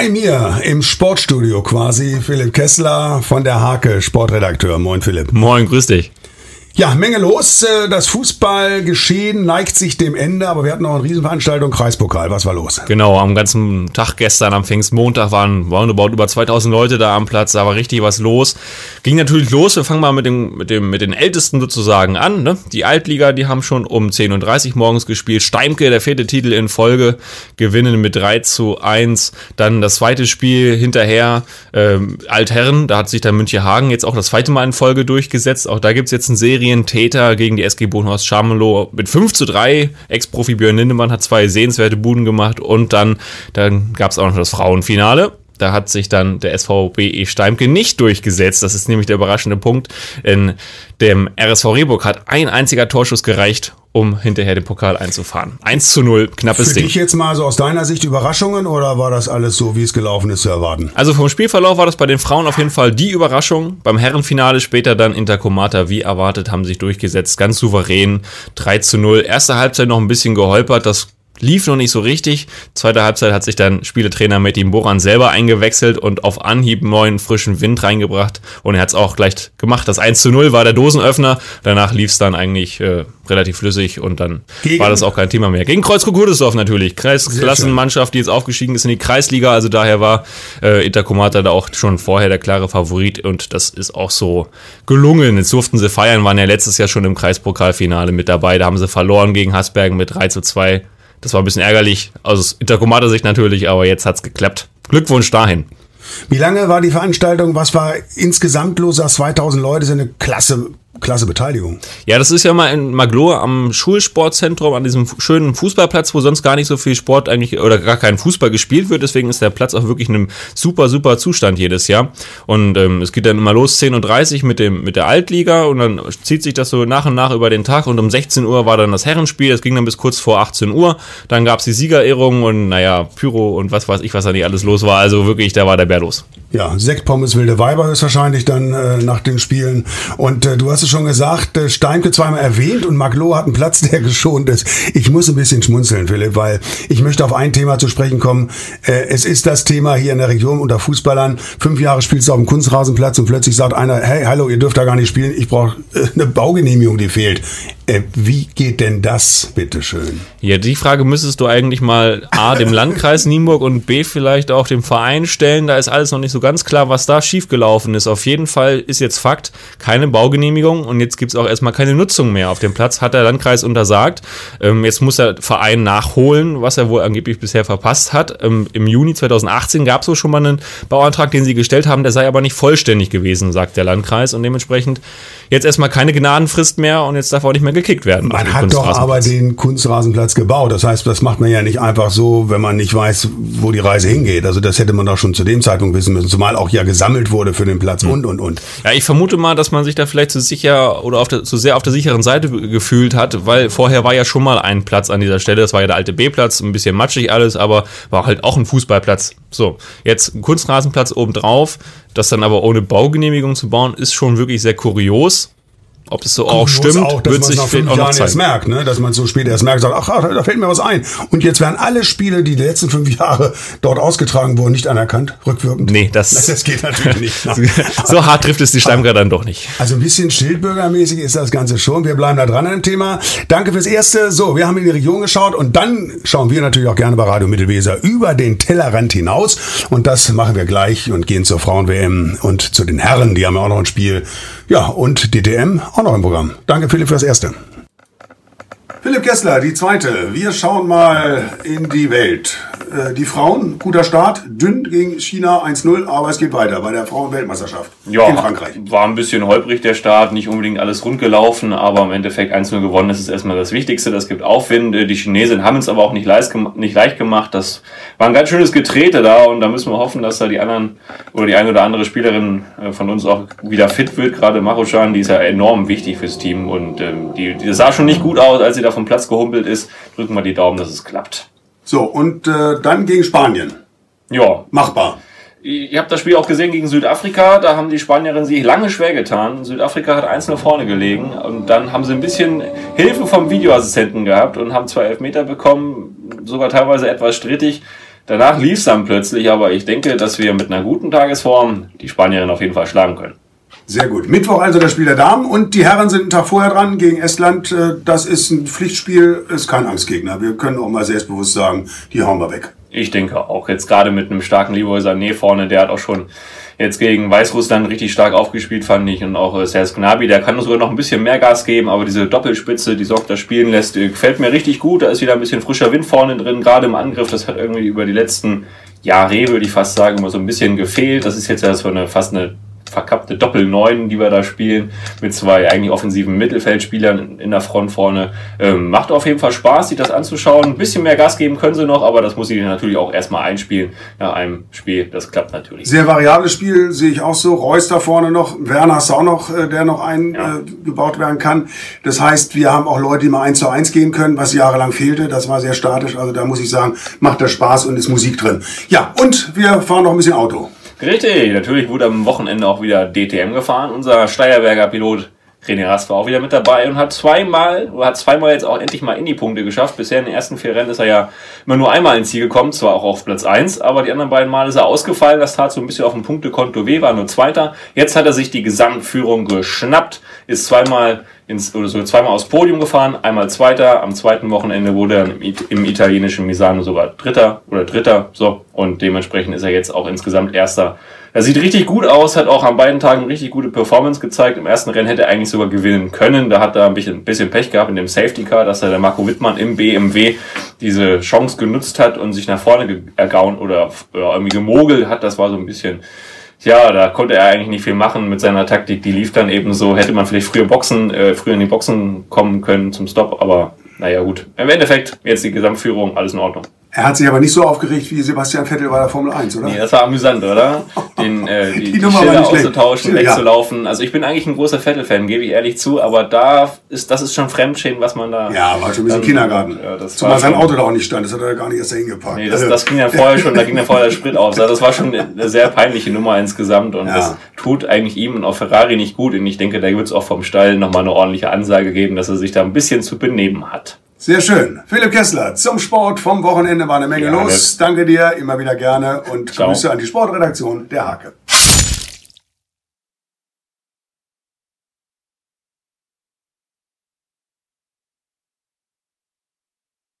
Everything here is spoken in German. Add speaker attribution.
Speaker 1: Bei mir im Sportstudio quasi Philipp Kessler von der Hake, Sportredakteur. Moin Philipp.
Speaker 2: Moin, grüß dich.
Speaker 1: Ja, Menge los. Äh, das Fußballgeschehen neigt sich dem Ende, aber wir hatten noch eine Riesenveranstaltung, Kreispokal. Was war los?
Speaker 2: Genau, am ganzen Tag gestern, am Pfingstmontag, waren roundabout über 2000 Leute da am Platz. Da war richtig was los. Ging natürlich los. Wir fangen mal mit, dem, mit, dem, mit den Ältesten sozusagen an. Ne? Die Altliga, die haben schon um 10.30 Uhr morgens gespielt. Steimke, der vierte Titel in Folge, gewinnen mit 3 zu 1. Dann das zweite Spiel hinterher, ähm, Altherren. Da hat sich dann Münchehagen jetzt auch das zweite Mal in Folge durchgesetzt. Auch da gibt es jetzt eine Serie Serientäter gegen die SG Bodenhorst Scharmelow mit 5 zu 3. Ex-Profi Björn Lindemann hat zwei sehenswerte Buden gemacht und dann, dann gab es auch noch das Frauenfinale. Da hat sich dann der SVBE Steimke nicht durchgesetzt. Das ist nämlich der überraschende Punkt. In dem RSV Rehburg hat ein einziger Torschuss gereicht, um hinterher den Pokal einzufahren. 1 zu 0, knappes
Speaker 1: Für
Speaker 2: Ding.
Speaker 1: Für dich jetzt mal so aus deiner Sicht Überraschungen oder war das alles so, wie es gelaufen ist, zu erwarten?
Speaker 2: Also vom Spielverlauf war das bei den Frauen auf jeden Fall die Überraschung. Beim Herrenfinale später dann Intercomata, wie erwartet, haben sich durchgesetzt. Ganz souverän. 3 zu 0. Erste Halbzeit noch ein bisschen geholpert. Das lief noch nicht so richtig. Zweite Halbzeit hat sich dann Spieletrainer Metin Boran selber eingewechselt und auf Anhieb neuen frischen Wind reingebracht. Und er hat es auch gleich gemacht. Das 1 zu 0 war der Dosenöffner. Danach lief es dann eigentlich äh, relativ flüssig und dann Gegen? war das auch kein Thema mehr. Gegen Kreuzkrug Gudesdorf natürlich. Kreisklassenmannschaft, die jetzt aufgestiegen ist in die Kreisliga. Also daher war äh, Intercomata da auch schon vorher der klare Favorit und das ist auch so gelungen. Jetzt durften sie feiern, waren ja letztes Jahr schon im Kreispokalfinale mit dabei. Da haben sie verloren gegen Hasbergen mit 3 zu 2. Das war ein bisschen ärgerlich, aus Intercomater-Sicht natürlich, aber jetzt hat's geklappt. Glückwunsch dahin.
Speaker 1: Wie lange war die Veranstaltung? Was war insgesamt los? 2000 Leute sind eine klasse Klasse Beteiligung.
Speaker 2: Ja, das ist ja mal in Maglohe am Schulsportzentrum, an diesem schönen Fußballplatz, wo sonst gar nicht so viel Sport eigentlich oder gar kein Fußball gespielt wird. Deswegen ist der Platz auch wirklich in einem super, super Zustand jedes Jahr. Und ähm, es geht dann immer los 10.30 Uhr mit, dem, mit der Altliga und dann zieht sich das so nach und nach über den Tag. Und um 16 Uhr war dann das Herrenspiel. Das ging dann bis kurz vor 18 Uhr. Dann gab es die Siegerehrung und naja, Pyro und was weiß ich, was da nicht alles los war. Also wirklich, da war der Bär los.
Speaker 1: Ja, Sekt, Pommes, wilde Weiber ist wahrscheinlich dann äh, nach den Spielen. Und äh, du hast es schon gesagt, äh, Steinke zweimal erwähnt und Maglo hat einen Platz, der geschont ist. Ich muss ein bisschen schmunzeln, Philipp, weil ich möchte auf ein Thema zu sprechen kommen. Äh, es ist das Thema hier in der Region unter Fußballern. Fünf Jahre spielst du auf dem Kunstrasenplatz und plötzlich sagt einer, hey, hallo, ihr dürft da gar nicht spielen, ich brauche äh, eine Baugenehmigung, die fehlt. Äh, wie geht denn das, bitteschön?
Speaker 2: Ja, die Frage müsstest du eigentlich mal A, dem Landkreis Nienburg und B, vielleicht auch dem Verein stellen. Da ist alles noch nicht so ganz klar, was da schiefgelaufen ist. Auf jeden Fall ist jetzt Fakt, keine Baugenehmigung und jetzt gibt es auch erstmal keine Nutzung mehr auf dem Platz, hat der Landkreis untersagt. Ähm, jetzt muss der Verein nachholen, was er wohl angeblich bisher verpasst hat. Ähm, Im Juni 2018 gab es so schon mal einen Bauantrag, den sie gestellt haben, der sei aber nicht vollständig gewesen, sagt der Landkreis und dementsprechend jetzt erstmal keine Gnadenfrist mehr und jetzt darf auch nicht mehr gekickt werden.
Speaker 1: Man hat doch aber den Kunstrasenplatz gebaut. Das heißt, das macht man ja nicht einfach so, wenn man nicht weiß, wo die Reise hingeht. Also das hätte man doch schon zu dem Zeitpunkt wissen müssen, zumal auch ja gesammelt wurde für den Platz hm. und und und.
Speaker 2: Ja, ich vermute mal, dass man sich da vielleicht zu sicher oder auf der, zu sehr auf der sicheren Seite gefühlt hat, weil vorher war ja schon mal ein Platz an dieser Stelle. Das war ja der alte B-Platz, ein bisschen matschig alles, aber war halt auch ein Fußballplatz. So, jetzt ein Kunstrasenplatz obendrauf. Das dann aber ohne Baugenehmigung zu bauen, ist schon wirklich sehr kurios. Ob es so auch stimmt,
Speaker 1: auch, wird sich nach fünf auch Jahren erst merkt, ne? dass man so spät erst merkt, sagt, ach, da fällt mir was ein. Und jetzt werden alle Spiele, die die letzten fünf Jahre dort ausgetragen wurden, nicht anerkannt, rückwirkend.
Speaker 2: Nee, das,
Speaker 1: das geht natürlich nicht.
Speaker 2: so hart trifft es die Steimger dann doch nicht.
Speaker 1: Also ein bisschen schildbürgermäßig ist das Ganze schon. Wir bleiben da dran an dem Thema. Danke fürs Erste. So, wir haben in die Region geschaut und dann schauen wir natürlich auch gerne bei Radio Mittelweser über den Tellerrand hinaus. Und das machen wir gleich und gehen zur Frauen-WM und zu den Herren. Die haben ja auch noch ein Spiel. Ja, und DTM auch noch im Programm. Danke Philipp fürs Erste. Philipp Kessler, die zweite. Wir schauen mal in die Welt. Äh, die Frauen, guter Start, dünn gegen China 1-0, aber es geht weiter bei der Frauenweltmeisterschaft
Speaker 2: ja, in Frankreich. War ein bisschen holprig der Start, nicht unbedingt alles rund gelaufen, aber im Endeffekt 1-0 gewonnen, das ist erstmal das Wichtigste. Das gibt Aufwind. Die Chinesen haben es aber auch nicht leicht, nicht leicht gemacht. Das war ein ganz schönes Getrete da und da müssen wir hoffen, dass da die anderen oder die eine oder andere Spielerin äh, von uns auch wieder fit wird. Gerade Marochan, die ist ja enorm wichtig fürs Team und ähm, die, die sah schon nicht gut aus, als sie da vom Platz gehumpelt ist. Drücken wir die Daumen, dass es klappt.
Speaker 1: So, und äh, dann gegen Spanien.
Speaker 2: Ja.
Speaker 1: Machbar.
Speaker 2: Ihr habt das Spiel auch gesehen gegen Südafrika, da haben die Spanierinnen sich lange schwer getan. Südafrika hat eins nur vorne gelegen und dann haben sie ein bisschen Hilfe vom Videoassistenten gehabt und haben zwei Elfmeter bekommen, sogar teilweise etwas strittig Danach lief es dann plötzlich, aber ich denke, dass wir mit einer guten Tagesform die Spanierin auf jeden Fall schlagen können.
Speaker 1: Sehr gut. Mittwoch also das Spiel der Damen und die Herren sind einen Tag vorher dran gegen Estland. Äh, das ist ein Pflichtspiel, ist kein Angstgegner. Wir können auch mal selbstbewusst sagen, die hauen wir weg.
Speaker 2: Ich denke auch. Jetzt gerade mit einem starken Leroy Sané vorne, der hat auch schon jetzt gegen Weißrussland richtig stark aufgespielt, fand ich. Und auch äh, Serge Gnabry, der kann sogar noch ein bisschen mehr Gas geben, aber diese Doppelspitze, die Sorg das spielen lässt, äh, gefällt mir richtig gut. Da ist wieder ein bisschen frischer Wind vorne drin, gerade im Angriff. Das hat irgendwie über die letzten Jahre, würde ich fast sagen, immer so ein bisschen gefehlt. Das ist jetzt ja so eine, fast eine verkappte Doppel-Neun, die wir da spielen, mit zwei eigentlich offensiven Mittelfeldspielern in der Front vorne. Ähm, macht auf jeden Fall Spaß, sich das anzuschauen. Ein bisschen mehr Gas geben können sie noch, aber das muss sie natürlich auch erstmal einspielen nach einem Spiel. Das klappt natürlich.
Speaker 1: Sehr variables Spiel, sehe ich auch so. Reus da vorne noch, Werner du auch noch, äh, der noch eingebaut ja. äh, werden kann. Das heißt, wir haben auch Leute, die mal eins zu eins gehen können, was jahrelang fehlte. Das war sehr statisch. Also da muss ich sagen, macht das Spaß und ist Musik drin. Ja, und wir fahren noch ein bisschen Auto.
Speaker 2: Richtig, natürlich wurde am Wochenende auch wieder DTM gefahren. Unser Steierberger Pilot René Rast war auch wieder mit dabei und hat zweimal, hat zweimal jetzt auch endlich mal in die Punkte geschafft. Bisher in den ersten vier Rennen ist er ja immer nur einmal ins Ziel gekommen, zwar auch auf Platz eins, aber die anderen beiden Mal ist er ausgefallen. Das tat so ein bisschen auf dem Punktekonto weh, war nur Zweiter. Jetzt hat er sich die Gesamtführung geschnappt, ist zweimal ins, oder so zweimal aufs Podium gefahren, einmal Zweiter. Am zweiten Wochenende wurde er im, im italienischen Misano sogar Dritter oder Dritter, so. Und dementsprechend ist er jetzt auch insgesamt Erster. Er sieht richtig gut aus, hat auch an beiden Tagen richtig gute Performance gezeigt. Im ersten Rennen hätte er eigentlich sogar gewinnen können. Da hat er ein bisschen, ein bisschen Pech gehabt in dem Safety Car, dass er der Marco Wittmann im BMW diese Chance genutzt hat und sich nach vorne ergauen oder ja, irgendwie gemogelt hat. Das war so ein bisschen, ja, da konnte er eigentlich nicht viel machen mit seiner Taktik. Die lief dann eben so, hätte man vielleicht früher Boxen, äh, früher in die Boxen kommen können zum Stop, aber naja gut. Im Endeffekt, jetzt die Gesamtführung, alles in Ordnung.
Speaker 1: Er hat sich aber nicht so aufgeregt wie Sebastian Vettel bei der Formel 1, oder?
Speaker 2: Nee, das war amüsant, oder? Den, äh, die, die, die Schilder auszutauschen, schlecht. wegzulaufen. Also ich bin eigentlich ein großer Vettel-Fan, gebe ich ehrlich zu, aber da ist, das ist schon Fremdschäden, was man da...
Speaker 1: Ja, war schon ein bisschen Kindergarten. Ja, das Zumal sein Auto da auch nicht stand, das hat er gar nicht erst dahin gepackt.
Speaker 2: Nee, das, das ging ja vorher schon, da ging ja vorher der Sprit aus. Also das war schon eine sehr peinliche Nummer insgesamt und ja. das tut eigentlich ihm und auch Ferrari nicht gut. Und ich denke, da wird es auch vom Stall nochmal eine ordentliche Ansage geben, dass er sich da ein bisschen zu benehmen hat.
Speaker 1: Sehr schön. Philipp Kessler zum Sport vom Wochenende war eine Menge ja, los. Danke dir, immer wieder gerne und Ciao. Grüße an die Sportredaktion der Hake.